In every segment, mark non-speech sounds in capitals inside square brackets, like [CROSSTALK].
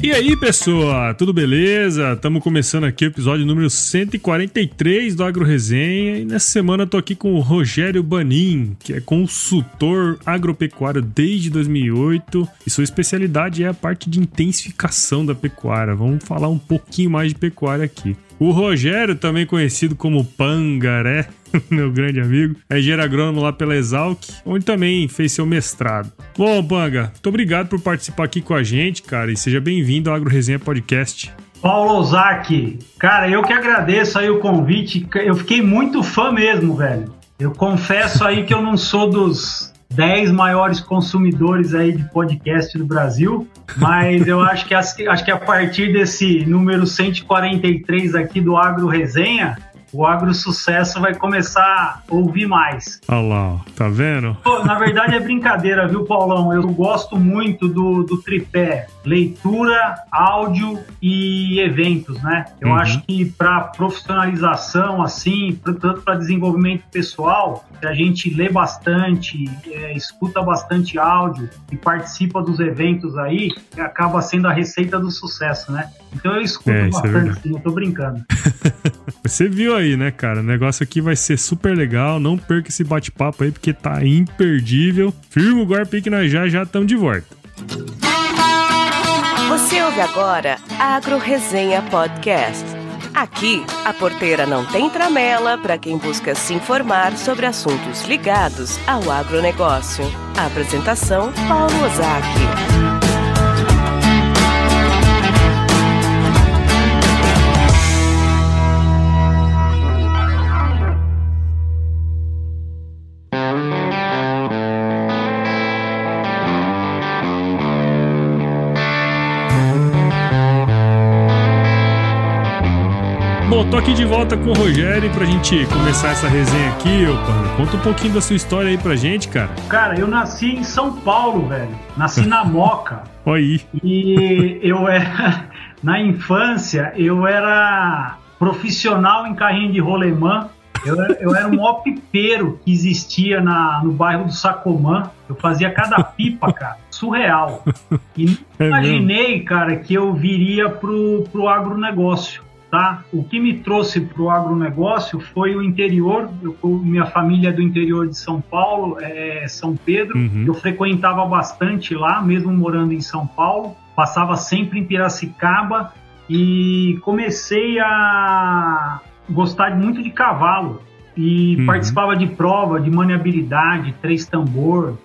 E aí, pessoa, tudo beleza? Estamos começando aqui o episódio número 143 do Agro Resenha e nessa semana eu tô aqui com o Rogério Banin, que é consultor agropecuário desde 2008 e sua especialidade é a parte de intensificação da pecuária. Vamos falar um pouquinho mais de pecuária aqui. O Rogério, também conhecido como Pangaré, [LAUGHS] meu grande amigo, é engenheiro agrônomo lá pela Exalc, onde também fez seu mestrado. Bom, Panga, muito obrigado por participar aqui com a gente, cara, e seja bem-vindo ao Agro Resenha Podcast. Paulo Ozaki, cara, eu que agradeço aí o convite, eu fiquei muito fã mesmo, velho. Eu confesso aí que eu não sou dos 10 maiores consumidores aí de podcast do Brasil, mas eu acho que, acho que a partir desse número 143 aqui do Agro Resenha, o agro sucesso vai começar a ouvir mais. Olha lá, tá vendo? Pô, na verdade é brincadeira, viu, Paulão? Eu gosto muito do, do tripé leitura, áudio e eventos, né? Eu uhum. acho que para profissionalização, assim, tanto para desenvolvimento pessoal, a gente lê bastante, é, escuta bastante áudio e participa dos eventos aí, acaba sendo a receita do sucesso, né? Então eu escuto é, é bastante, é sim, eu tô brincando. [LAUGHS] Você viu aí, né, cara? O negócio aqui vai ser super legal. Não perca esse bate-papo aí, porque tá imperdível. Firma o golpe que nós já já estamos de volta. Você ouve agora Agro Resenha Podcast. Aqui, a porteira não tem tramela para quem busca se informar sobre assuntos ligados ao agronegócio. A apresentação, Paulo Ozaki. Bom, tô aqui de volta com o Rogério pra gente começar essa resenha aqui, ô Conta um pouquinho da sua história aí pra gente, cara. Cara, eu nasci em São Paulo, velho. Nasci na [LAUGHS] Moca. Oi. E eu era. [LAUGHS] Na infância, eu era profissional em carrinho de rolemã. Eu, eu era um opipeiro que existia na, no bairro do Sacomã. Eu fazia cada [LAUGHS] pipa, cara. Surreal. E é imaginei, mesmo? cara, que eu viria pro, pro agronegócio tá? O que me trouxe para o agronegócio foi o interior. Eu, minha família é do interior de São Paulo, é São Pedro. Uhum. Eu frequentava bastante lá, mesmo morando em São Paulo. Passava sempre em Piracicaba e comecei a gostar muito de cavalo e uhum. participava de prova de maniabilidade, três tambor,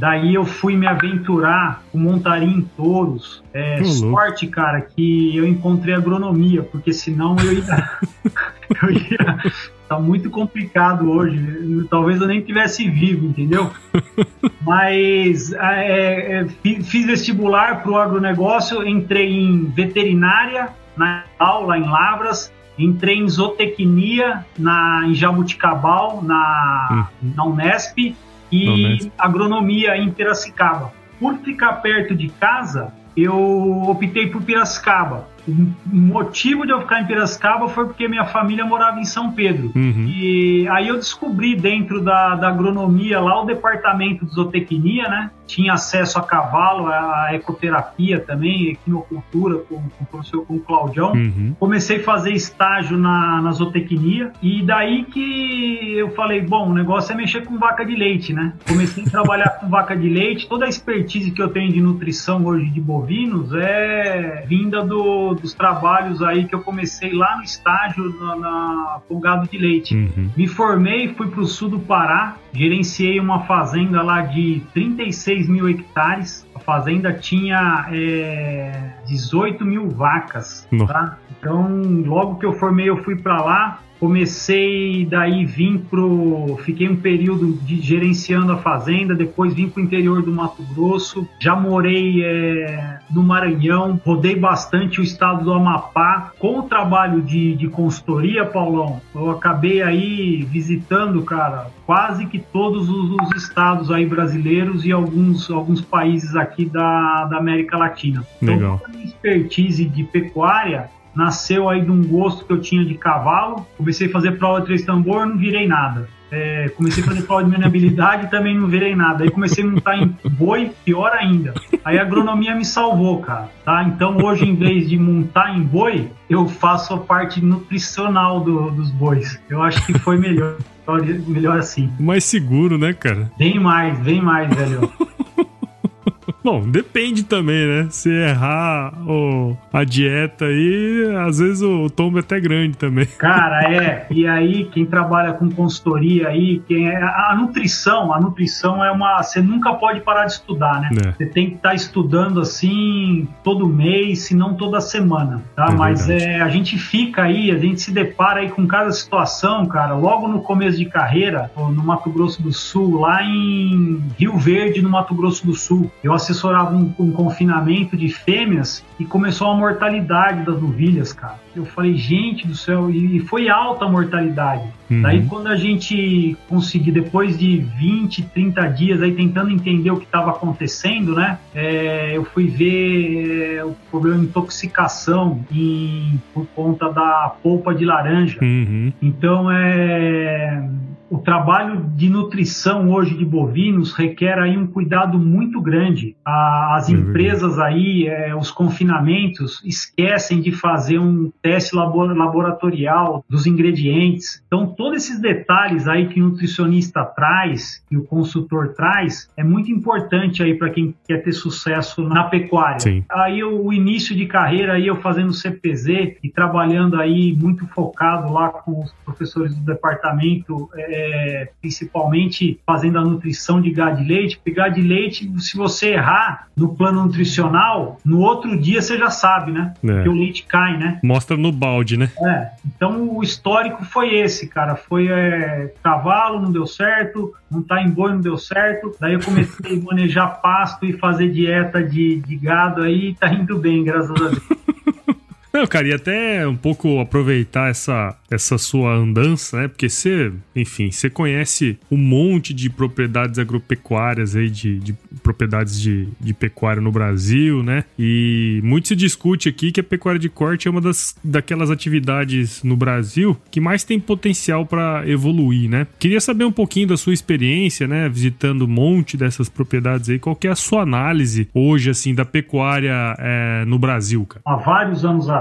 Daí eu fui me aventurar com montaria em touros. É, sorte, cara, que eu encontrei agronomia, porque senão eu ia. [LAUGHS] eu ia tá muito complicado hoje. Talvez eu nem tivesse vivo, entendeu? [LAUGHS] Mas é, é, fiz vestibular para o agronegócio, entrei em veterinária na aula em Lavras, entrei em zootecnia na, em Jabuticabal, na, hum. na Unesp e agronomia em Piracicaba. Por ficar perto de casa, eu optei por Piracicaba. O motivo de eu ficar em Piracicaba foi porque minha família morava em São Pedro. Uhum. E aí eu descobri dentro da, da agronomia lá o departamento de zootecnia, né? Tinha acesso a cavalo, a ecoterapia também, equinocultura com, com o professor com o Claudião. Uhum. Comecei a fazer estágio na, na zootecnia e daí que eu falei, bom, o negócio é mexer com vaca de leite, né? Comecei a trabalhar [LAUGHS] com vaca de leite, toda a expertise que eu tenho de nutrição hoje de bovinos é vinda do dos trabalhos aí que eu comecei lá no estágio na, na com gado de leite. Uhum. Me formei, fui para o sul do Pará, gerenciei uma fazenda lá de 36 mil hectares. A fazenda tinha é, 18 mil vacas, tá? Então, logo que eu formei, eu fui para lá. Comecei daí vim pro, fiquei um período de gerenciando a fazenda, depois vim pro interior do Mato Grosso. Já morei é, no Maranhão, rodei bastante o estado do Amapá. Com o trabalho de, de consultoria, Paulão, eu acabei aí visitando, cara, quase que todos os, os estados aí brasileiros e alguns, alguns países aqui da, da América Latina. Então, Legal. Então, expertise de pecuária nasceu aí de um gosto que eu tinha de cavalo. Comecei a fazer prova de três tambor, não virei nada. é, comecei a fazer prova de maneabilidade também não virei nada. Aí comecei a montar em boi, pior ainda. Aí a agronomia me salvou, cara. Tá? Então hoje, em vez de montar em boi, eu faço a parte nutricional do, dos bois. Eu acho que foi melhor. Melhor assim. Mais seguro, né, cara? Bem mais, bem mais, velho. Bom, depende também, né? Se errar o, a dieta aí, às vezes o tombo é até grande também. [LAUGHS] Cara, é. E aí, quem trabalha com consultoria aí, quem é, a nutrição, a nutrição é uma. Você nunca pode parar de estudar, né? É. Você tem que estar tá estudando assim todo mês, se não toda semana, tá? É Mas é, a gente fica aí, a gente se depara aí com cada situação, cara, logo no começo de carreira, no Mato Grosso do Sul, lá em Rio Verde, no Mato Grosso do Sul. Eu assessorava um, um confinamento de fêmeas e começou a mortalidade das novilhas, cara. Eu falei, gente do céu, e foi alta a mortalidade. Uhum. Daí quando a gente conseguiu, depois de 20, 30 dias aí tentando entender o que estava acontecendo, né? É, eu fui ver é, o problema de intoxicação em, por conta da polpa de laranja. Uhum. Então é o trabalho de nutrição hoje de bovinos requer aí um cuidado muito grande. As empresas aí, é, os confinamentos, esquecem de fazer um teste laboratorial dos ingredientes. Então, todos esses detalhes aí que o nutricionista traz, que o consultor traz, é muito importante aí para quem quer ter sucesso na pecuária. Sim. Aí o início de carreira aí eu fazendo CPZ e trabalhando aí muito focado lá com os professores do departamento é, é, principalmente fazendo a nutrição de gado de leite, porque gado de leite, se você errar no plano nutricional, no outro dia você já sabe, né? É. Que o leite cai, né? Mostra no balde, né? É. Então o histórico foi esse, cara. Foi é, cavalo, não deu certo, montar em boi não deu certo. Daí eu comecei a manejar pasto e fazer dieta de, de gado aí, tá indo bem, graças a Deus. [LAUGHS] Não, cara, e até um pouco aproveitar essa, essa sua andança, né? Porque você, enfim, você conhece um monte de propriedades agropecuárias aí, de, de propriedades de, de pecuária no Brasil, né? E muito se discute aqui que a pecuária de corte é uma das daquelas atividades no Brasil que mais tem potencial para evoluir, né? Queria saber um pouquinho da sua experiência, né? Visitando um monte dessas propriedades aí, qual que é a sua análise hoje, assim, da pecuária é, no Brasil, cara? Há vários anos atrás,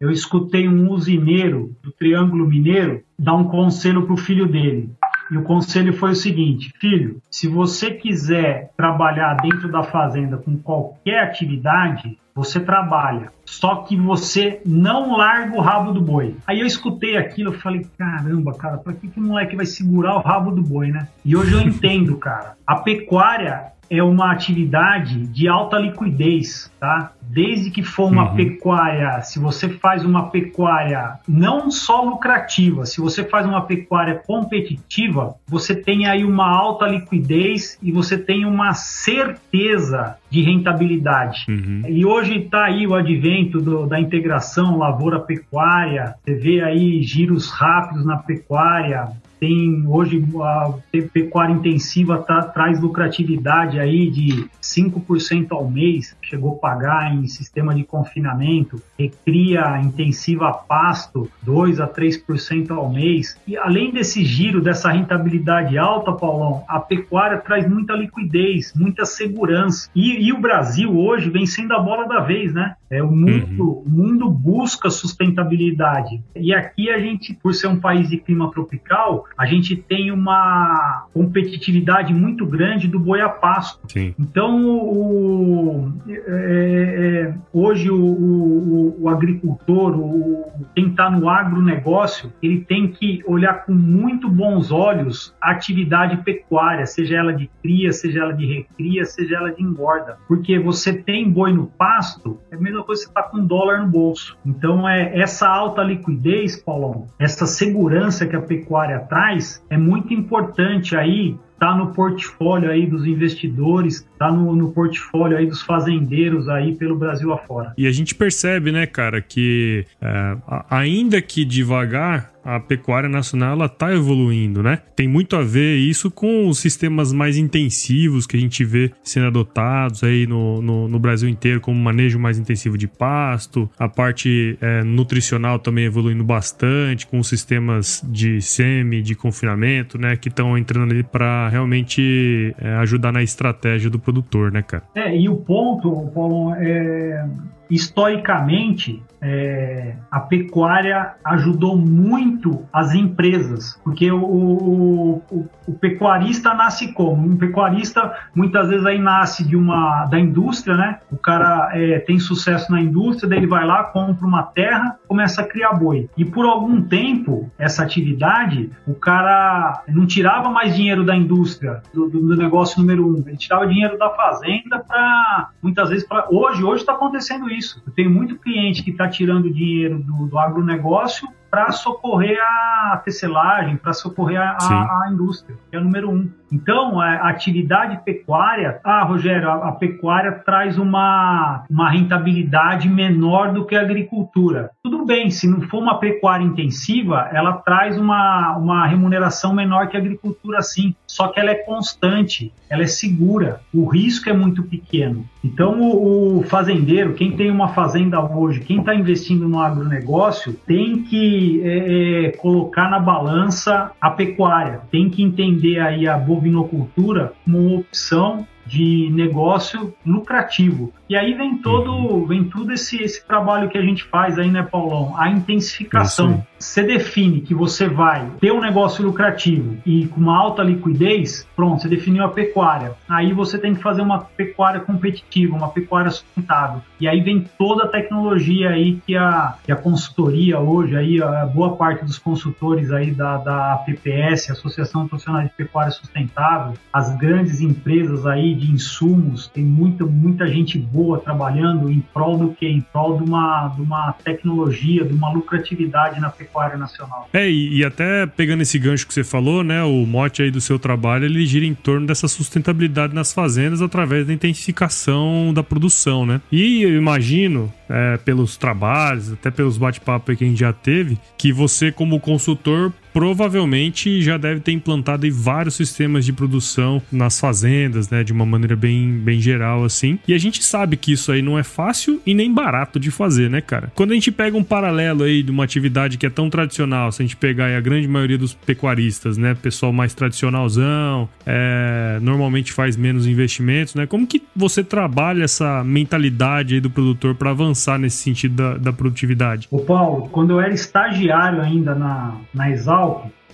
eu escutei um usineiro do Triângulo Mineiro dar um conselho para o filho dele. E o conselho foi o seguinte: filho, se você quiser trabalhar dentro da fazenda com qualquer atividade, você trabalha. Só que você não larga o rabo do boi. Aí eu escutei aquilo, eu falei, caramba, cara, para que, que o moleque vai segurar o rabo do boi, né? E hoje eu entendo, cara. A pecuária é uma atividade de alta liquidez, tá? Desde que for uma uhum. pecuária, se você faz uma pecuária não só lucrativa, se você faz uma pecuária competitiva, você tem aí uma alta liquidez e você tem uma certeza de rentabilidade. Uhum. E hoje está aí o advento do, da integração lavoura-pecuária, você vê aí giros rápidos na pecuária, tem hoje a pecuária intensiva tá, traz lucratividade aí de 5% ao mês, chegou a pagar em sistema de confinamento, recria intensiva pasto 2 a 3% ao mês. E além desse giro, dessa rentabilidade alta, Paulão, a pecuária traz muita liquidez, muita segurança. E, e o Brasil hoje vem sendo a bola da vez, né? É, o, mundo, uhum. o mundo busca sustentabilidade. E aqui a gente, por ser um país de clima tropical, a gente tem uma competitividade muito grande do boi a pasto. Sim. Então, o, é, é, hoje o, o, o agricultor, o, quem está no agronegócio, ele tem que olhar com muito bons olhos a atividade pecuária, seja ela de cria, seja ela de recria, seja ela de engorda. Porque você tem boi no pasto, é a mesma que você está com dólar no bolso. Então, é essa alta liquidez, Paulão, essa segurança que a pecuária traz, é muito importante aí tá no portfólio aí dos investidores, tá no, no, portfólio aí dos fazendeiros aí pelo Brasil afora. E a gente percebe, né, cara, que é, ainda que devagar, a pecuária nacional ela tá evoluindo, né? Tem muito a ver isso com os sistemas mais intensivos que a gente vê sendo adotados aí no, no, no Brasil inteiro, como manejo mais intensivo de pasto, a parte é, nutricional também evoluindo bastante, com sistemas de semi, de confinamento, né? Que estão entrando ali para realmente é, ajudar na estratégia do produtor, né, cara? É, e o ponto, Paulo, é, historicamente, é, a pecuária ajudou muito as empresas, porque o, o, o, pecuarista nasce como? Um pecuarista muitas vezes aí nasce de uma da indústria, né? O cara é, tem sucesso na indústria, daí ele vai lá, compra uma terra, começa a criar boi. E por algum tempo, essa atividade, o cara não tirava mais dinheiro da indústria, do, do negócio número um, ele tirava dinheiro da fazenda para muitas vezes hoje, hoje está acontecendo isso. Eu tenho muito cliente que está tirando dinheiro do, do agronegócio para socorrer a tecelagem, para socorrer a, a, a, indústria, que é o número um. Então, a atividade pecuária, ah, Rogério, a, a, pecuária traz uma, uma rentabilidade menor do que a agricultura. Tudo bem, se não for uma pecuária intensiva, ela traz uma, uma remuneração menor que a agricultura, sim. Só que ela é constante, ela é segura, o risco é muito pequeno. Então, o, o fazendeiro, quem tem uma fazenda hoje, quem está investindo no agronegócio, tem que é, é, colocar na balança a pecuária, tem que entender aí a bovinocultura como uma opção de negócio lucrativo. E aí vem todo, uhum. vem tudo esse, esse trabalho que a gente faz aí, né, Paulão? A intensificação. Você define que você vai ter um negócio lucrativo e com uma alta liquidez, pronto, você definiu a pecuária. Aí você tem que fazer uma pecuária competitiva, uma pecuária sustentável. E aí vem toda a tecnologia aí que a, que a consultoria hoje, aí a boa parte dos consultores aí da, da PPS, Associação Profissional de Pecuária Sustentável, as grandes empresas aí de insumos, tem muita, muita gente boa trabalhando em prol do que? Em prol de uma, de uma tecnologia, de uma lucratividade na pecuária nacional. É, e, e até pegando esse gancho que você falou, né, o mote aí do seu trabalho, ele gira em torno dessa sustentabilidade nas fazendas através da intensificação da produção, né? E eu imagino, é, pelos trabalhos, até pelos bate-papos que a gente já teve, que você como consultor provavelmente já deve ter implantado vários sistemas de produção nas fazendas, né, de uma maneira bem, bem geral assim. E a gente sabe que isso aí não é fácil e nem barato de fazer, né, cara? Quando a gente pega um paralelo aí de uma atividade que é tão tradicional, se a gente pegar aí a grande maioria dos pecuaristas, né, pessoal mais tradicionalzão, é, normalmente faz menos investimentos, né? Como que você trabalha essa mentalidade aí do produtor para avançar nesse sentido da, da produtividade? Ô Paulo, quando eu era estagiário ainda na, na Exal,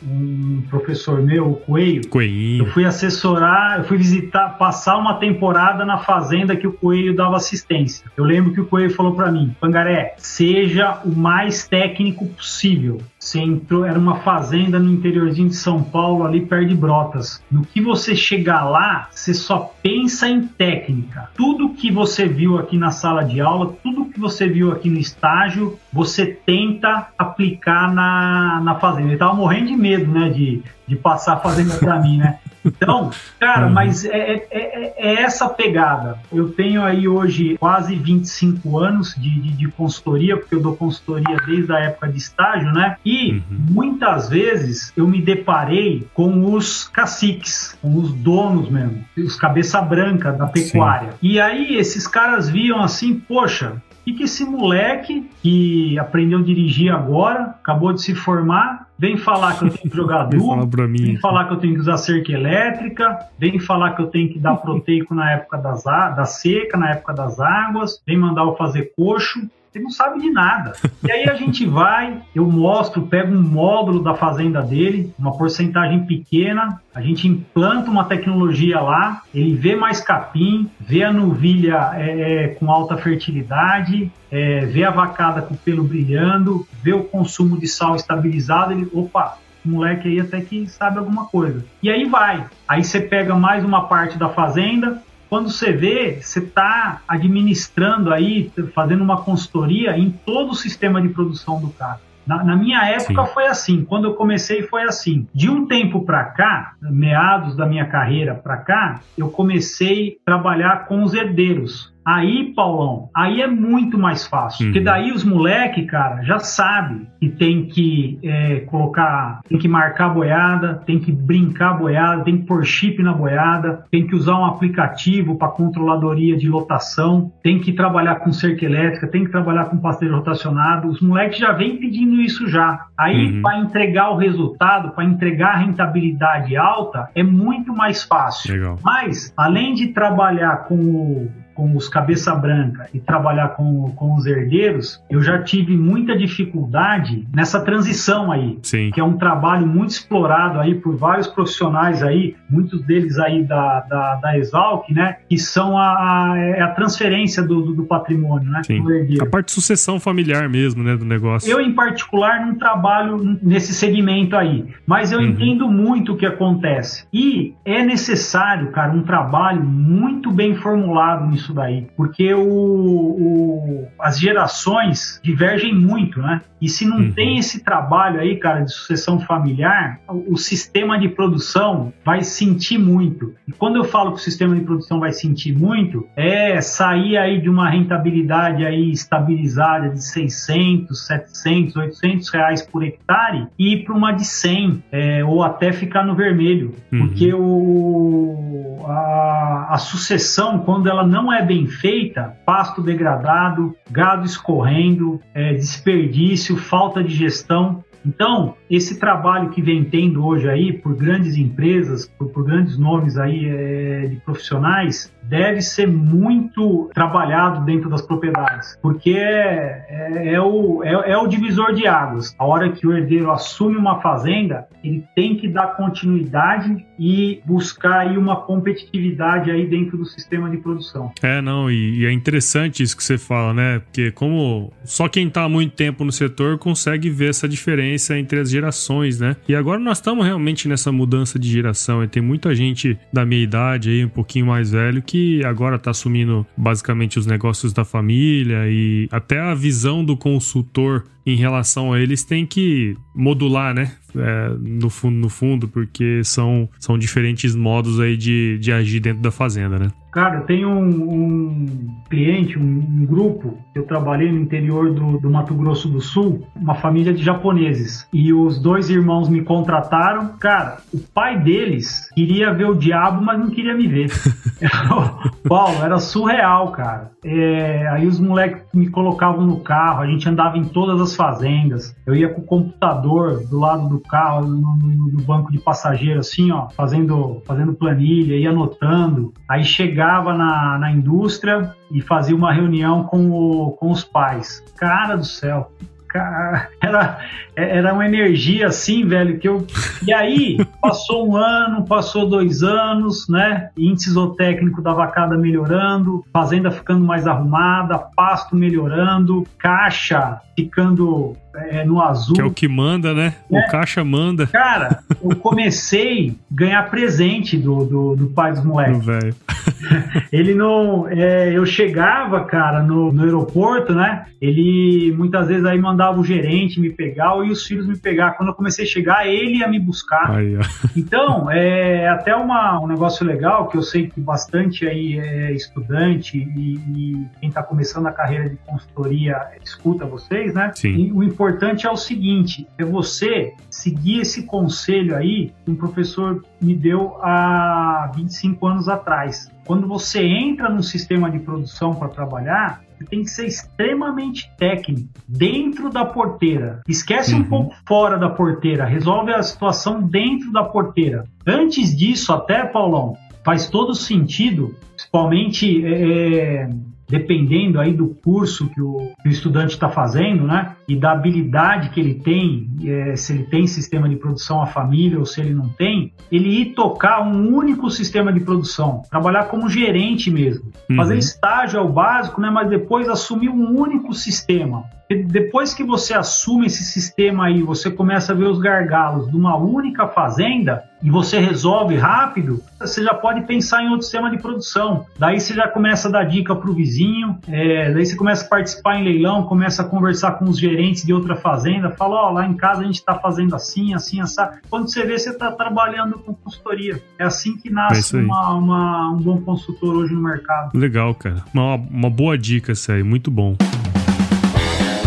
um professor meu, o Coelho. Coelhinho. Eu fui assessorar, eu fui visitar, passar uma temporada na fazenda que o Coelho dava assistência. Eu lembro que o Coelho falou para mim, Pangaré, seja o mais técnico possível. Você entrou, era uma fazenda no interiorzinho de São Paulo, ali perto de Brotas. No que você chegar lá, você só pensa em técnica. Tudo que você viu aqui na sala de aula, tudo que você viu aqui no estágio, você tenta aplicar na, na fazenda. Ele tava morrendo de medo, né, de, de passar a fazenda para mim, né? [LAUGHS] Então, cara, uhum. mas é, é, é, é, essa pegada. Eu tenho aí hoje quase 25 anos de, de, de, consultoria, porque eu dou consultoria desde a época de estágio, né? E uhum. muitas vezes eu me deparei com os caciques, com os donos mesmo, os cabeça branca da pecuária. Sim. E aí esses caras viam assim, poxa, e que esse moleque que aprendeu a dirigir agora, acabou de se formar, vem falar que eu tenho que jogar duplo, vem falar que eu tenho que usar cerca elétrica, vem falar que eu tenho que dar proteico na época das, da seca, na época das águas, vem mandar eu fazer coxo. Ele não sabe de nada. E aí a gente vai, eu mostro, pego um módulo da fazenda dele, uma porcentagem pequena, a gente implanta uma tecnologia lá, ele vê mais capim, vê a novilha é, é, com alta fertilidade, é, vê a vacada com o pelo brilhando, vê o consumo de sal estabilizado, ele, opa, moleque aí até que sabe alguma coisa. E aí vai. Aí você pega mais uma parte da fazenda, quando você vê, você está administrando aí, fazendo uma consultoria em todo o sistema de produção do cara. Na, na minha época Sim. foi assim, quando eu comecei foi assim. De um tempo para cá, meados da minha carreira para cá, eu comecei a trabalhar com os herdeiros. Aí, Paulão, aí é muito mais fácil. Uhum. Porque daí os moleque, cara, já sabe que tem que é, colocar, tem que marcar a boiada, tem que brincar a boiada, tem que pôr chip na boiada, tem que usar um aplicativo para controladoria de lotação, tem que trabalhar com cerca elétrica, tem que trabalhar com pasteiro rotacionado. Os moleques já vêm pedindo isso já. Aí, uhum. para entregar o resultado, para entregar a rentabilidade alta, é muito mais fácil. Legal. Mas, além de trabalhar com o com os cabeça branca e trabalhar com, com os herdeiros, eu já tive muita dificuldade nessa transição aí, Sim. que é um trabalho muito explorado aí por vários profissionais aí, muitos deles aí da, da, da Exalc, né, que são a, a, é a transferência do, do, do patrimônio, né, Sim. A parte de sucessão familiar mesmo, né, do negócio. Eu, em particular, não trabalho nesse segmento aí, mas eu uhum. entendo muito o que acontece. E é necessário, cara, um trabalho muito bem formulado nisso isso daí, porque o, o, as gerações divergem muito, né? E se não uhum. tem esse trabalho aí, cara, de sucessão familiar, o, o sistema de produção vai sentir muito. E quando eu falo que o sistema de produção vai sentir muito, é sair aí de uma rentabilidade aí estabilizada de 600, 700, 800 reais por hectare e ir para uma de 100, é, ou até ficar no vermelho. Uhum. Porque o, a, a sucessão, quando ela não é é bem feita, pasto degradado, gado escorrendo, é, desperdício, falta de gestão. Então, esse trabalho que vem tendo hoje aí por grandes empresas, por, por grandes nomes aí é, de profissionais, deve ser muito trabalhado dentro das propriedades, porque é, é, é o, é, é, o divisor de águas. A hora que o herdeiro assume uma fazenda, ele tem que dar continuidade e buscar aí uma competitividade aí dentro do sistema de produção. É, não, e, e é interessante isso que você fala, né? Porque como só quem está há muito tempo no setor consegue ver essa diferença entre as gerações, né? E agora nós estamos realmente nessa mudança de geração e tem muita gente da minha idade aí, um pouquinho mais velho, que agora está assumindo basicamente os negócios da família e até a visão do consultor em relação a eles tem que modular, né? É, no, fundo, no fundo, porque são, são diferentes modos aí de, de agir dentro da fazenda, né? Cara, eu tenho um, um cliente, um, um, grupo, eu trabalhei no interior do, do, Mato Grosso do Sul, uma família de japoneses. E os dois irmãos me contrataram. Cara, o pai deles queria ver o diabo, mas não queria me ver. [LAUGHS] [LAUGHS] Paulo, era surreal, cara. É, aí os moleques me colocavam no carro, a gente andava em todas as fazendas. Eu ia com o computador do lado do carro, no, no, no banco de passageiro, assim, ó, fazendo, fazendo planilha, ia anotando. Aí chegava na, na indústria e fazia uma reunião com, o, com os pais. Cara do céu, cara, era, era uma energia assim, velho, que eu. E aí, passou um ano, passou dois anos, né? Índice zootécnico da vacada melhorando, fazenda ficando mais arrumada, pasto melhorando, caixa ficando é, no azul. Que é o que manda, né? É. O caixa manda. Cara, eu comecei a ganhar presente do, do, do pai dos moleques. velho. [LAUGHS] Ele não. É, eu chegava, cara, no, no aeroporto, né? Ele muitas vezes aí mandava o gerente me pegar e os filhos me pegar. Quando eu comecei a chegar, ele ia me buscar. Aí, então, é até uma, um negócio legal que eu sei que bastante aí é estudante e, e quem está começando a carreira de consultoria escuta vocês, né? Sim. E o importante é o seguinte: é você seguir esse conselho aí que um professor me deu há 25 anos atrás. Quando você entra no sistema de produção para trabalhar, você tem que ser extremamente técnico dentro da porteira. Esquece uhum. um pouco fora da porteira, resolve a situação dentro da porteira. Antes disso, até, Paulão, faz todo sentido, principalmente é, dependendo aí do curso que o, que o estudante está fazendo, né? E da habilidade que ele tem, é, se ele tem sistema de produção à família ou se ele não tem, ele ir tocar um único sistema de produção, trabalhar como gerente mesmo. Uhum. Fazer estágio é o básico, né? Mas depois assumir um único sistema. Depois que você assume esse sistema aí, você começa a ver os gargalos de uma única fazenda e você resolve rápido, você já pode pensar em outro sistema de produção. Daí você já começa a dar dica para o vizinho, é, daí você começa a participar em leilão, começa a conversar com os gerentes de outra fazenda, falam, ó, oh, lá em casa a gente está fazendo assim, assim, assim. Quando você vê, você está trabalhando com consultoria. É assim que nasce é uma, uma, um bom consultor hoje no mercado. Legal, cara. Uma, uma boa dica essa aí, muito bom.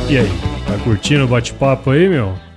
E aí, tá curtindo o bate-papo aí, meu?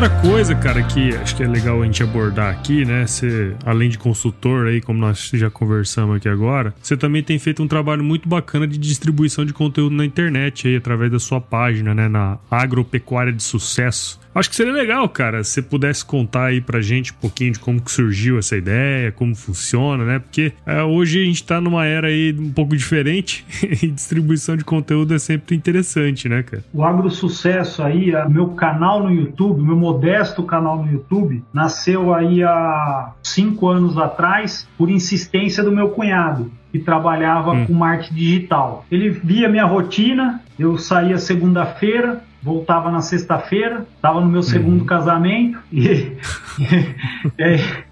Outra coisa, cara, que acho que é legal a gente abordar aqui, né? Você, além de consultor aí, como nós já conversamos aqui agora, você também tem feito um trabalho muito bacana de distribuição de conteúdo na internet aí, através da sua página, né? Na Agropecuária de Sucesso. Acho que seria legal, cara, se você pudesse contar aí pra gente um pouquinho de como que surgiu essa ideia, como funciona, né? Porque é, hoje a gente tá numa era aí um pouco diferente [LAUGHS] e distribuição de conteúdo é sempre interessante, né, cara? O Agro Sucesso aí, meu canal no YouTube, meu modesto canal no YouTube, nasceu aí há cinco anos atrás por insistência do meu cunhado que trabalhava hum. com marketing digital. Ele via minha rotina, eu saía segunda-feira, voltava na sexta-feira, estava no meu segundo uhum. casamento, e, [LAUGHS]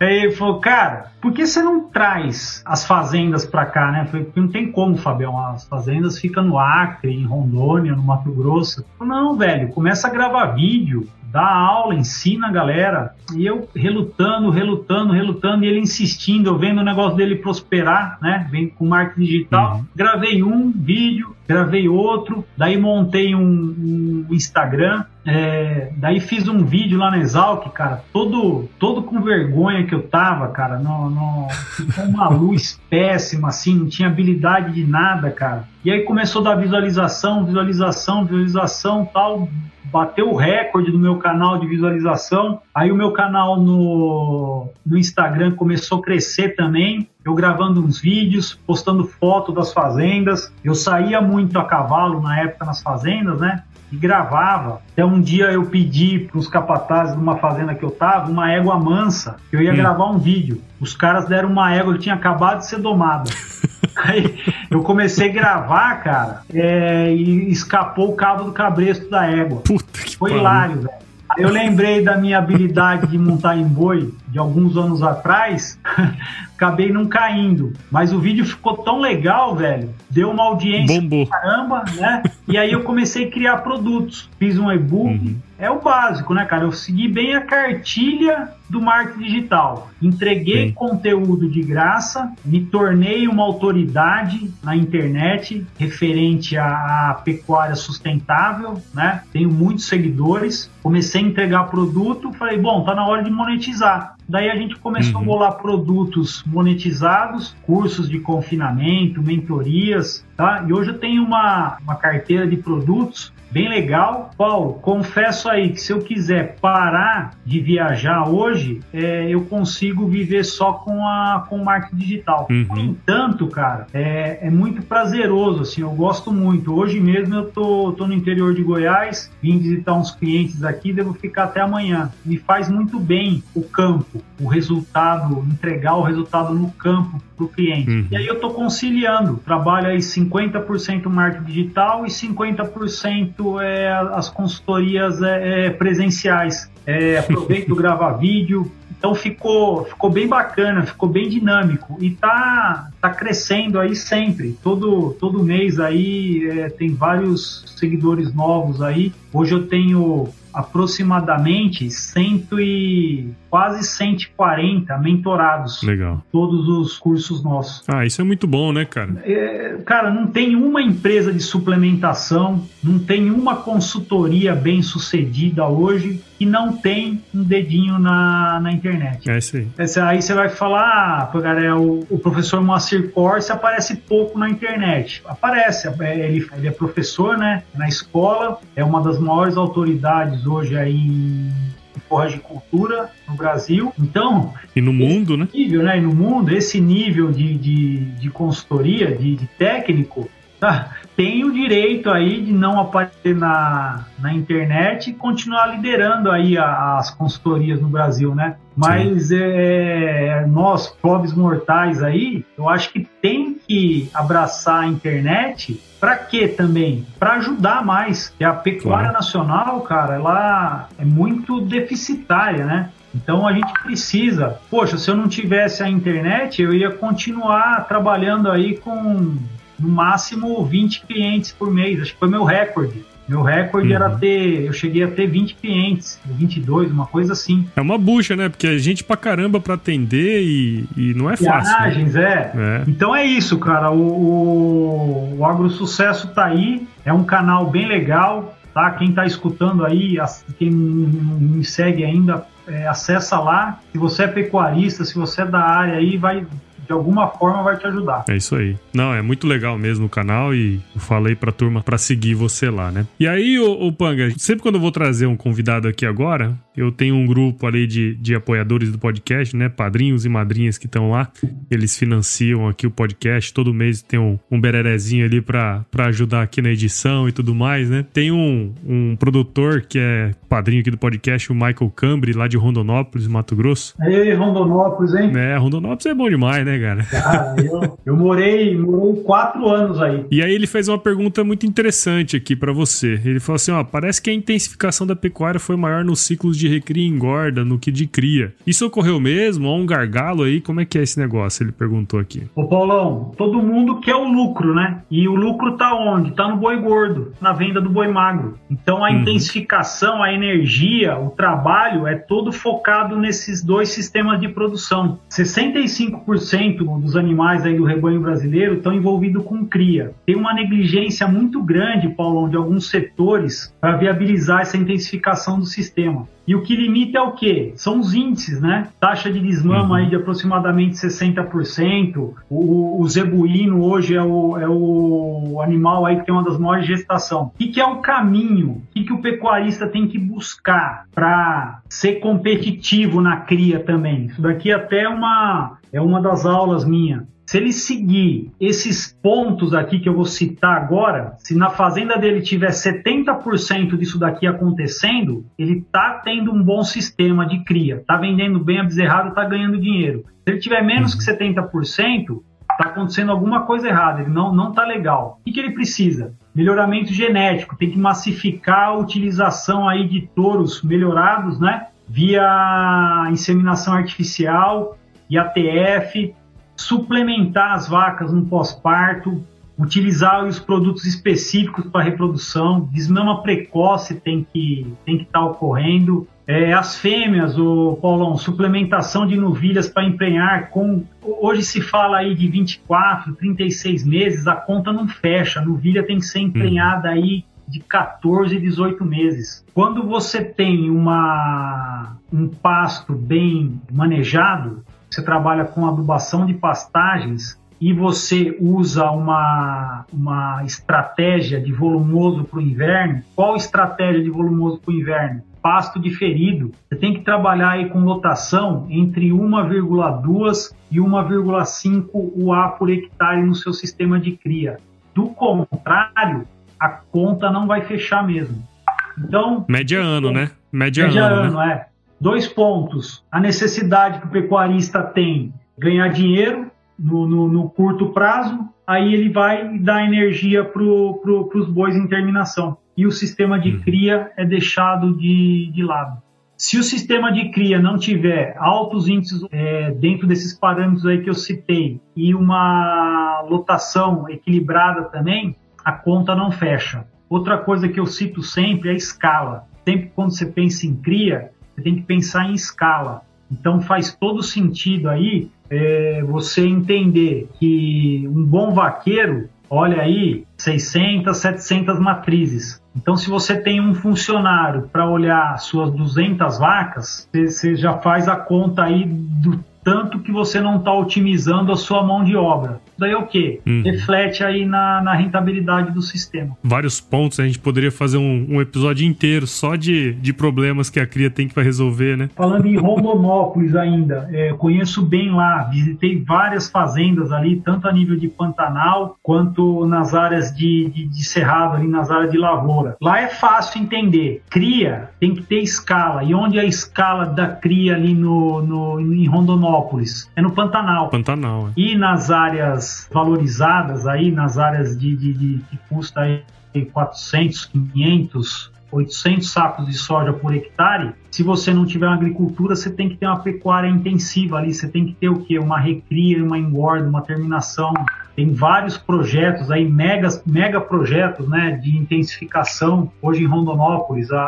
aí ele falou, cara, por que você não traz as fazendas para cá, né? falei, não tem como, Fabião, as fazendas ficam no Acre, em Rondônia, no Mato Grosso. Não, velho, começa a gravar vídeo, dá aula, ensina a galera. E eu relutando, relutando, relutando, e ele insistindo, eu vendo o negócio dele prosperar, né? Vem com marketing digital. Uhum. Gravei um vídeo, gravei outro, daí montei um, um Instagram, é, daí fiz um vídeo lá na Exalc, cara, todo, todo com vergonha que eu tava, cara, no, no, com uma [LAUGHS] luz péssima, assim, não tinha habilidade de nada, cara. E aí começou a dar visualização, visualização, visualização, tal, bateu o recorde do meu canal de visualização. Aí o meu canal no, no Instagram começou a crescer também. Eu gravando uns vídeos, postando foto das fazendas. Eu saía muito a cavalo na época nas fazendas, né? E gravava. Até um dia eu pedi para os capatazes de uma fazenda que eu tava uma égua mansa. Eu ia hum. gravar um vídeo. Os caras deram uma égua, ele tinha acabado de ser domada. [LAUGHS] Aí eu comecei a gravar, cara, é, e escapou o cabo do cabresto da égua. Puta que Foi hilário, velho. Aí eu lembrei da minha habilidade de montar em boi de alguns anos atrás, [LAUGHS] acabei não caindo. Mas o vídeo ficou tão legal, velho. Deu uma audiência Bombou. caramba, né? E aí eu comecei a criar produtos. Fiz um e-book. Uhum. É o básico, né, cara? Eu segui bem a cartilha do marketing digital. Entreguei Sim. conteúdo de graça, me tornei uma autoridade na internet referente à, pecuária sustentável, né? Tenho muitos seguidores. Comecei a entregar produto, falei, bom, tá na hora de monetizar. Daí a gente começou uhum. a bolar produtos monetizados, cursos de confinamento, mentorias, tá? E hoje eu tenho uma, uma carteira de produtos bem legal. Paulo, confesso aí que se eu quiser parar de viajar hoje, é, eu consigo viver só com a com o marketing digital. Uhum. No entanto, cara, é, é muito prazeroso, assim, eu gosto muito. Hoje mesmo eu tô, tô no interior de Goiás, vim visitar uns clientes aqui, devo ficar até amanhã. Me faz muito bem o campo, o resultado, entregar o resultado no campo para o cliente. Uhum. E aí eu estou conciliando, trabalho aí 50% marketing digital e 50% é as consultorias é, é, presenciais. É, aproveito [LAUGHS] gravar vídeo, então ficou, ficou bem bacana, ficou bem dinâmico e tá, tá crescendo aí sempre. Todo, todo mês aí é, tem vários seguidores novos aí. Hoje eu tenho aproximadamente cento e quase 140 mentorados. Legal. Todos os cursos nossos. Ah, isso é muito bom, né, cara? É, cara, não tem uma empresa de suplementação, não tem uma consultoria bem sucedida hoje que não tem um dedinho na, na internet. É isso aí. Esse, aí você vai falar, ah, cara, é o, o professor Moacir Corse aparece pouco na internet. Aparece, é, ele, ele é professor, né, na escola, é uma das maiores autoridades hoje aí de cultura no Brasil. Então. E no mundo, né? Nível, né? E no mundo, esse nível de, de, de consultoria, de, de técnico, tem o direito aí de não aparecer na, na internet e continuar liderando aí a, as consultorias no Brasil, né? Mas é, nós, pobres mortais aí, eu acho que tem que abraçar a internet para quê também? Para ajudar mais. E a pecuária claro. nacional, cara, ela é muito deficitária, né? Então a gente precisa. Poxa, se eu não tivesse a internet, eu ia continuar trabalhando aí com no máximo 20 clientes por mês. Acho que foi meu recorde. Meu recorde uhum. era ter, eu cheguei a ter 20 clientes, 22, uma coisa assim. É uma bucha, né? Porque a gente pra caramba pra atender e, e não é fácil. Né? Viagens, né? é. é. Então é isso, cara. O, o, o Agro Sucesso tá aí, é um canal bem legal, tá? Quem tá escutando aí, quem não me segue ainda, é, acessa lá. Se você é pecuarista, se você é da área aí, vai de alguma forma vai te ajudar. É isso aí. Não, é muito legal mesmo o canal e eu falei pra turma pra seguir você lá, né? E aí, ô, ô Panga, sempre quando eu vou trazer um convidado aqui agora, eu tenho um grupo ali de, de apoiadores do podcast, né? Padrinhos e madrinhas que estão lá. Eles financiam aqui o podcast. Todo mês tem um, um bererezinho ali pra, pra ajudar aqui na edição e tudo mais, né? Tem um, um produtor que é padrinho aqui do podcast, o Michael Cambri, lá de Rondonópolis, Mato Grosso. Aí, Rondonópolis, hein? É, Rondonópolis é bom demais, né, cara? Cara, eu, eu morei, morei quatro anos aí. E aí ele fez uma pergunta muito interessante aqui para você. Ele falou assim, ó, parece que a intensificação da pecuária foi maior nos ciclos de recria e engorda no que de cria. Isso ocorreu mesmo? Há um gargalo aí? Como é que é esse negócio? Ele perguntou aqui. Ô Paulão, todo mundo quer o lucro, né? E o lucro tá onde? Tá no boi gordo, na venda do boi magro. Então a uhum. intensificação, a energia, o trabalho é todo focado nesses dois sistemas de produção. 65% dos animais aí do rebanho brasileiro estão envolvidos com cria. Tem uma negligência muito grande, Paulo, de alguns setores para viabilizar essa intensificação do sistema. E o que limita é o quê? São os índices, né? Taxa de desmama uhum. aí de aproximadamente 60%. O, o zebuíno hoje é o, é o animal aí que tem uma das maiores gestação. O que, que é o caminho? O que, que o pecuarista tem que buscar para ser competitivo na cria também? Isso daqui é até uma, é uma das aulas minha. Se ele seguir esses pontos aqui que eu vou citar agora, se na fazenda dele tiver 70% disso daqui acontecendo, ele está tendo um bom sistema de cria, está vendendo bem a bezerrada, está ganhando dinheiro. Se ele tiver menos que 70%, está acontecendo alguma coisa errada, ele não não está legal. O que, que ele precisa? Melhoramento genético, tem que massificar a utilização aí de touros melhorados, né? Via inseminação artificial e ATF, suplementar as vacas no pós-parto, utilizar os produtos específicos para reprodução, desmama precoce tem que tem que estar tá ocorrendo. É, as fêmeas, o Paulão, suplementação de novilhas para emprenhar com hoje se fala aí de 24, 36 meses, a conta não fecha, a novilha tem que ser emprenhada aí de 14 18 meses. Quando você tem uma um pasto bem manejado, você trabalha com adubação de pastagens e você usa uma, uma estratégia de volumoso para o inverno, qual estratégia de volumoso para o inverno? Pasto diferido. Você tem que trabalhar aí com lotação entre 1,2 e 1,5 UA por hectare no seu sistema de cria. Do contrário, a conta não vai fechar mesmo. Então, média ano, né? Média, média ano, ano né? é. Dois pontos: a necessidade que o pecuarista tem ganhar dinheiro no, no, no curto prazo, aí ele vai dar energia para pro, os bois em terminação. E o sistema de uhum. cria é deixado de, de lado. Se o sistema de cria não tiver altos índices é, dentro desses parâmetros aí que eu citei e uma lotação equilibrada também, a conta não fecha. Outra coisa que eu cito sempre é a escala. Sempre quando você pensa em cria, você tem que pensar em escala. Então faz todo sentido aí é, você entender que um bom vaqueiro, olha aí, 600, 700 matrizes. Então se você tem um funcionário para olhar suas 200 vacas, você, você já faz a conta aí do tanto que você não está otimizando a sua mão de obra. Daí é o quê? Uhum. Reflete aí na, na, rentabilidade do sistema. Vários pontos, a gente poderia fazer um, um, episódio inteiro só de, de problemas que a cria tem que resolver, né? Falando em Rondonópolis ainda, é, conheço bem lá, visitei várias fazendas ali, tanto a nível de Pantanal quanto nas áreas de, de, de Cerrado, ali nas áreas de lavoura. Lá é fácil entender. Cria tem que ter escala. E onde é a escala da cria ali no, no, em Rondonópolis? É no Pantanal. Pantanal. É. E nas áreas valorizadas aí nas áreas de, de, de que custa aí 400, 500, 800 sacos de soja por hectare, se você não tiver uma agricultura, você tem que ter uma pecuária intensiva ali, você tem que ter o quê? Uma recria, uma engorda, uma terminação. Tem vários projetos aí, mega, mega projetos né, de intensificação. Hoje em Rondonópolis, a,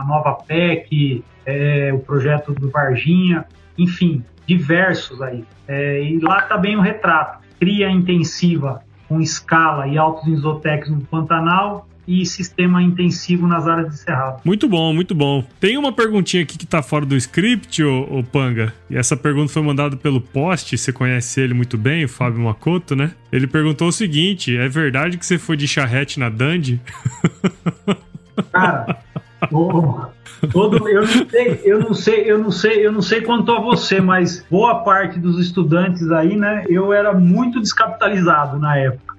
a nova PEC, é, o projeto do Varginha, enfim, diversos aí. É, e lá está bem o retrato cria intensiva com escala e altos isotex no Pantanal e sistema intensivo nas áreas de cerrado. Muito bom, muito bom. Tem uma perguntinha aqui que tá fora do script, ô, ô Panga. E essa pergunta foi mandada pelo Post, você conhece ele muito bem, o Fábio Makoto, né? Ele perguntou o seguinte: é verdade que você foi de charrete na Dandy? Cara, [LAUGHS] o, Todo, eu não sei, eu não sei, eu não sei, eu não sei quanto a você, mas boa parte dos estudantes aí, né? Eu era muito descapitalizado na época.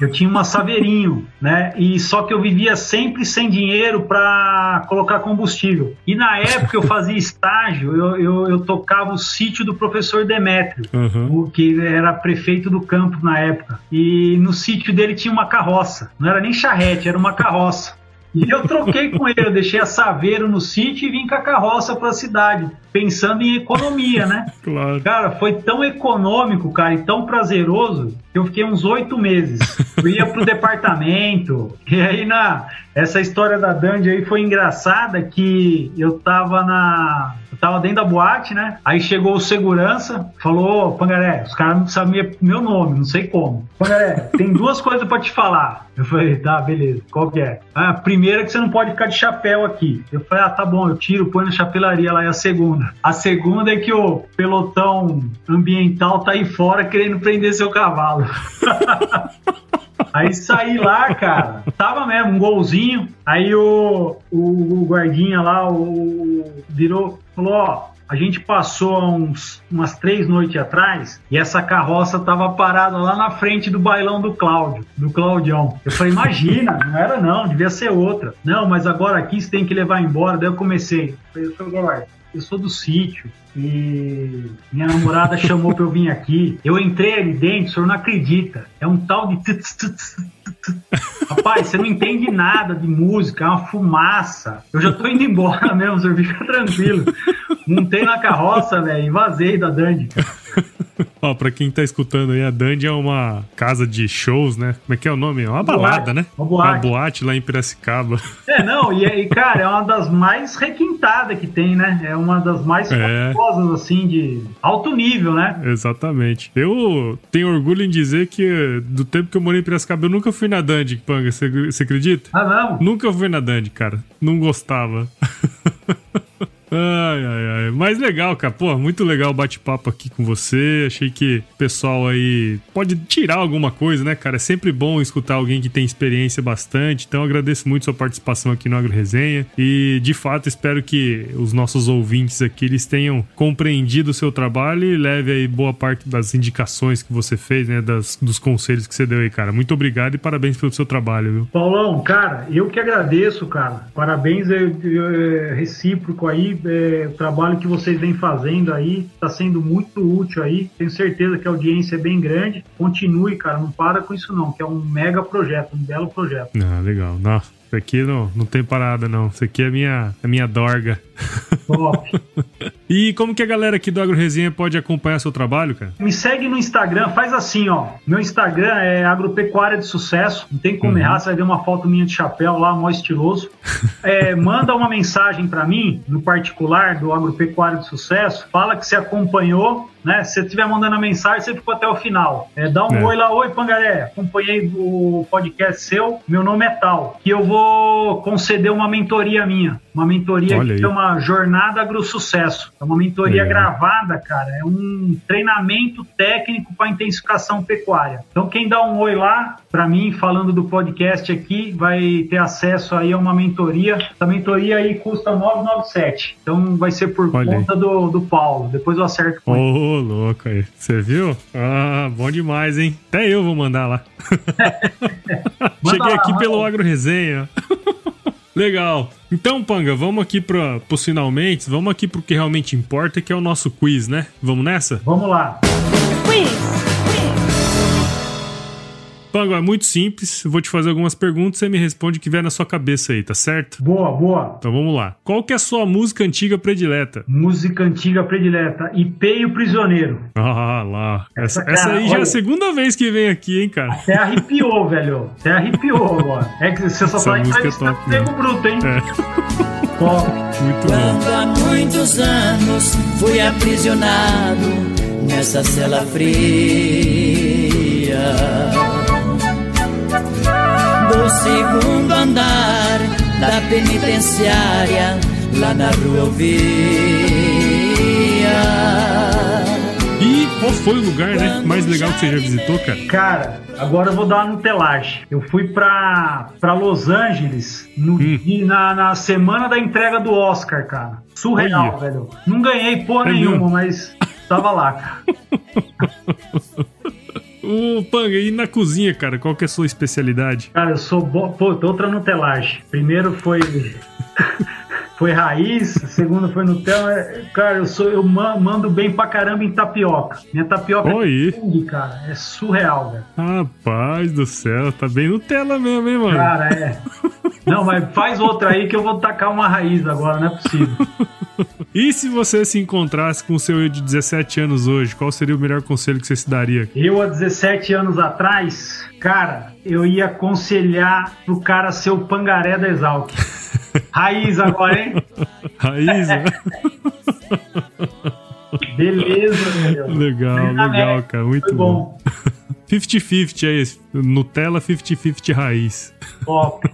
Eu tinha uma saveirinho, né? E só que eu vivia sempre sem dinheiro para colocar combustível. E na época eu fazia estágio, eu, eu, eu tocava o sítio do professor Demétrio, uhum. que era prefeito do campo na época. E no sítio dele tinha uma carroça. Não era nem charrete, era uma carroça. E eu troquei com ele, eu deixei a Saveiro no sítio e vim com a carroça para a cidade, pensando em economia, né? [LAUGHS] Claro. Cara, foi tão econômico, cara, e tão prazeroso que eu fiquei uns oito meses. Eu ia pro departamento, e aí na essa história da Dandy aí foi engraçada que eu tava na eu tava dentro da boate, né? Aí chegou o segurança, falou: Pangaré, os caras não sabiam meu nome, não sei como. Pangaré, tem duas [LAUGHS] coisas para te falar. Eu falei: tá, beleza, qual que é? Ah, a primeira é que você não pode ficar de chapéu aqui. Eu falei: ah, tá bom, eu tiro, põe na chapelaria lá. E a segunda? A segunda é que o pelotão ambiental tá aí fora querendo prender seu cavalo. [LAUGHS] Aí saí lá, cara, tava mesmo, um golzinho. Aí o, o, o guardinha lá, o, virou, falou: Ó, a gente passou uns, umas três noites atrás e essa carroça tava parada lá na frente do bailão do Cláudio, do Claudião. Eu falei, imagina, não era não, devia ser outra. Não, mas agora aqui você tem que levar embora. Daí eu comecei. Eu falei, eu sou do sítio e minha namorada [LAUGHS] chamou pra eu vir aqui. Eu entrei ali dentro, o senhor não acredita. É um tal de. Rapaz, você não entende nada de música, é uma fumaça. Eu já tô indo embora [LAUGHS] mesmo, senhor fica tranquilo. Montei na carroça, velho, e vazei da Dandy. [LAUGHS] Ó, pra quem tá escutando aí, a Dandy é uma casa de shows, né? Como é que é o nome? É uma balada, né? Uma boate. Uma boate lá em Piracicaba. É, não, e, e cara, é uma das mais requintadas que tem, né? É uma das mais é. famosas, assim, de alto nível, né? Exatamente. Eu tenho orgulho em dizer que do tempo que eu morei em Piracicaba, eu nunca fui na Dandy, Panga, você acredita? Ah, não? Nunca fui na Dandy, cara. Não gostava. [LAUGHS] Ai, ai, ai. Mas legal, cara. Pô, muito legal o bate-papo aqui com você. Achei que o pessoal aí pode tirar alguma coisa, né, cara? É sempre bom escutar alguém que tem experiência bastante. Então, agradeço muito sua participação aqui no Agro Resenha. E, de fato, espero que os nossos ouvintes aqui eles tenham compreendido o seu trabalho e leve aí boa parte das indicações que você fez, né? Das, dos conselhos que você deu aí, cara. Muito obrigado e parabéns pelo seu trabalho, viu? Paulão, cara, eu que agradeço, cara. Parabéns é, é recíproco aí é, o trabalho que vocês vêm fazendo aí está sendo muito útil aí. Tenho certeza que a audiência é bem grande. Continue, cara, não para com isso não, que é um mega projeto, um belo projeto. Ah, legal. Nossa, isso aqui não, não tem parada, não. Isso aqui é a minha, a minha dorga. Top. [LAUGHS] e como que a galera aqui do Agro Resenha pode acompanhar seu trabalho, cara? Me segue no Instagram, faz assim, ó. Meu Instagram é Agropecuária de Sucesso. Não tem como uhum. errar, você vai ver uma foto minha de chapéu lá, mó estiloso. é, [LAUGHS] manda uma mensagem para mim, no particular do Agropecuária de Sucesso. Fala que você acompanhou né? Se você estiver mandando a mensagem, você ficou até o final. É, dá um é. oi lá, oi Pangaré, acompanhei o podcast seu, meu nome é tal, que eu vou conceder uma mentoria minha uma mentoria que chama Jornada Agro-Sucesso. É uma mentoria Legal. gravada, cara, é um treinamento técnico para intensificação pecuária. Então, quem dá um oi lá, para mim, falando do podcast aqui, vai ter acesso aí a uma mentoria. Essa mentoria aí custa 997. Então, vai ser por Olha conta do, do Paulo. Depois eu acerto com Ô, oh, louco aí. Você viu? Ah, bom demais, hein? Até eu vou mandar lá. [LAUGHS] Cheguei aqui pelo Agro Resenha. Legal. Então, Panga, vamos aqui para os finalmente, vamos aqui para o que realmente importa, que é o nosso quiz, né? Vamos nessa? Vamos lá. Quiz. Pango, é muito simples. vou te fazer algumas perguntas e você me responde o que vier na sua cabeça aí, tá certo? Boa, boa. Então vamos lá. Qual que é a sua música antiga predileta? Música antiga predileta. Ipê e o Prisioneiro. Ah, lá. Essa, essa, essa aí olha, já é a segunda vez que vem aqui, hein, cara? Até arrepiou, velho. Até arrepiou agora. É que você só essa fala música que é top, bruto, hein? É. [LAUGHS] Top. Muito Quando bom. há muitos anos fui aprisionado nessa cela fria do segundo andar da penitenciária, lá na rua eu via. E qual foi o lugar, né, mais legal que você já visitou, cara? Cara, agora eu vou dar uma nutelagem. Eu fui pra, pra Los Angeles no, hum. na, na semana da entrega do Oscar, cara. Surreal, velho. Não ganhei porra é nenhuma, mesmo? mas tava lá, cara. [LAUGHS] O Panga, e na cozinha, cara, qual que é a sua especialidade? Cara, eu sou bom. Pô, outra Nutelagem. Primeiro foi. [LAUGHS] foi raiz, segundo foi Nutella. Cara, eu sou eu mando bem pra caramba em tapioca. Minha tapioca Oi. é fungo, cara. É surreal, velho. Rapaz do céu, tá bem Nutella mesmo, hein, mano? Cara, é. Não, mas faz outra aí que eu vou tacar uma raiz agora, não é possível. [LAUGHS] E se você se encontrasse com o seu eu de 17 anos hoje, qual seria o melhor conselho que você se daria? Eu, há 17 anos atrás, cara, eu ia aconselhar pro cara ser o pangaré da Exalc. [LAUGHS] Raiz agora, hein? Raiz, né? Beleza, meu. Legal, legal, cara. Muito bom. 50-50 é. Nutella 50-50 raiz. Top.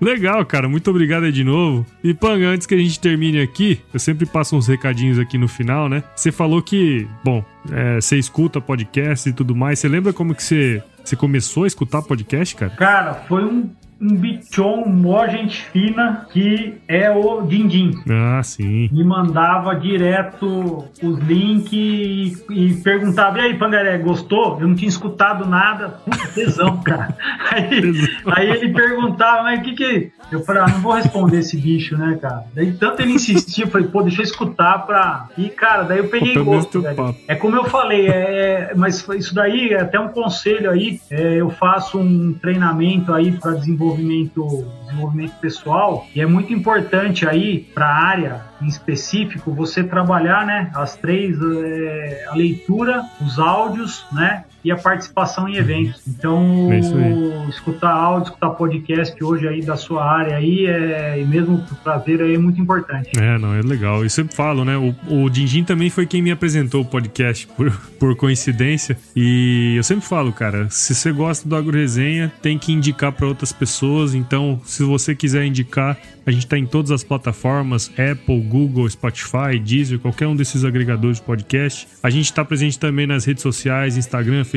Legal, cara. Muito obrigado aí de novo. E Panga, antes que a gente termine aqui, eu sempre passo uns recadinhos aqui no final, né? Você falou que, bom, é, você escuta podcast e tudo mais. Você lembra como que você, você começou a escutar podcast, cara? Cara, foi um um bichon mó gente fina que é o Dindim. Ah, sim. Me mandava direto os links e, e perguntava: e aí, Pangaré, gostou? Eu não tinha escutado nada. Puta, tesão, [LAUGHS] cara. Aí, aí ele perguntava, mas o que que. Eu falei, ah, não vou responder esse bicho, né, cara? Daí tanto ele insistia, eu falei, pô, deixa eu escutar pra. E, cara, daí eu peguei gosto. É como eu falei, é, mas isso daí é até um conselho aí. É, eu faço um treinamento aí para desenvolver desenvolvimento, desenvolvimento pessoal e é muito importante aí para a área em específico você trabalhar, né, as três, é, a leitura, os áudios, né, e a participação em eventos. Então, é escutar áudio, escutar podcast hoje aí da sua área aí, é, e mesmo pro prazer aí é muito importante. É, não, é legal. Eu sempre falo, né? O, o Dindim também foi quem me apresentou o podcast, [LAUGHS] por, por coincidência. E eu sempre falo, cara, se você gosta do Agro Resenha, tem que indicar para outras pessoas. Então, se você quiser indicar, a gente está em todas as plataformas: Apple, Google, Spotify, Deezer, qualquer um desses agregadores de podcast. A gente está presente também nas redes sociais: Instagram, Facebook,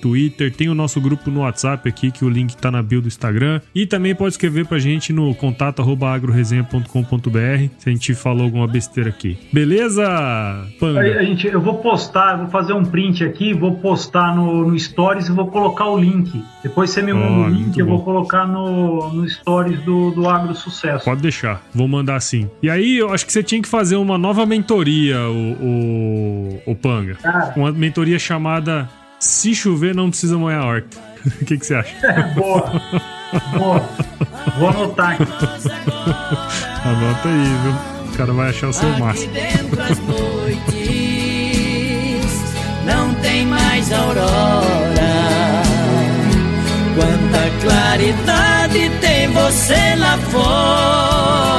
Twitter. Tem o nosso grupo no WhatsApp aqui, que o link está na bio do Instagram. E também pode escrever para a gente no contato agroresenha.com.br se a gente falou alguma besteira aqui. Beleza, Panda? A gente, eu vou postar, vou fazer um print aqui, vou postar no, no Stories e vou colocar o link. Depois você me manda oh, o link, eu vou colocar no, no Stories do, do Agro Sucesso. Pode deixar, vou mandar sim. E aí, eu acho que você tinha que fazer uma nova mentoria, o, o, o Panga. Ah. Uma mentoria chamada Se Chover Não Precisa Molhar a Horta. [LAUGHS] O que, que você acha? Boa. Boa. Vou anotar aqui. Anota aí, viu? O cara vai achar o seu máximo. não tem mais aurora Quanta claridade tem você lá fora.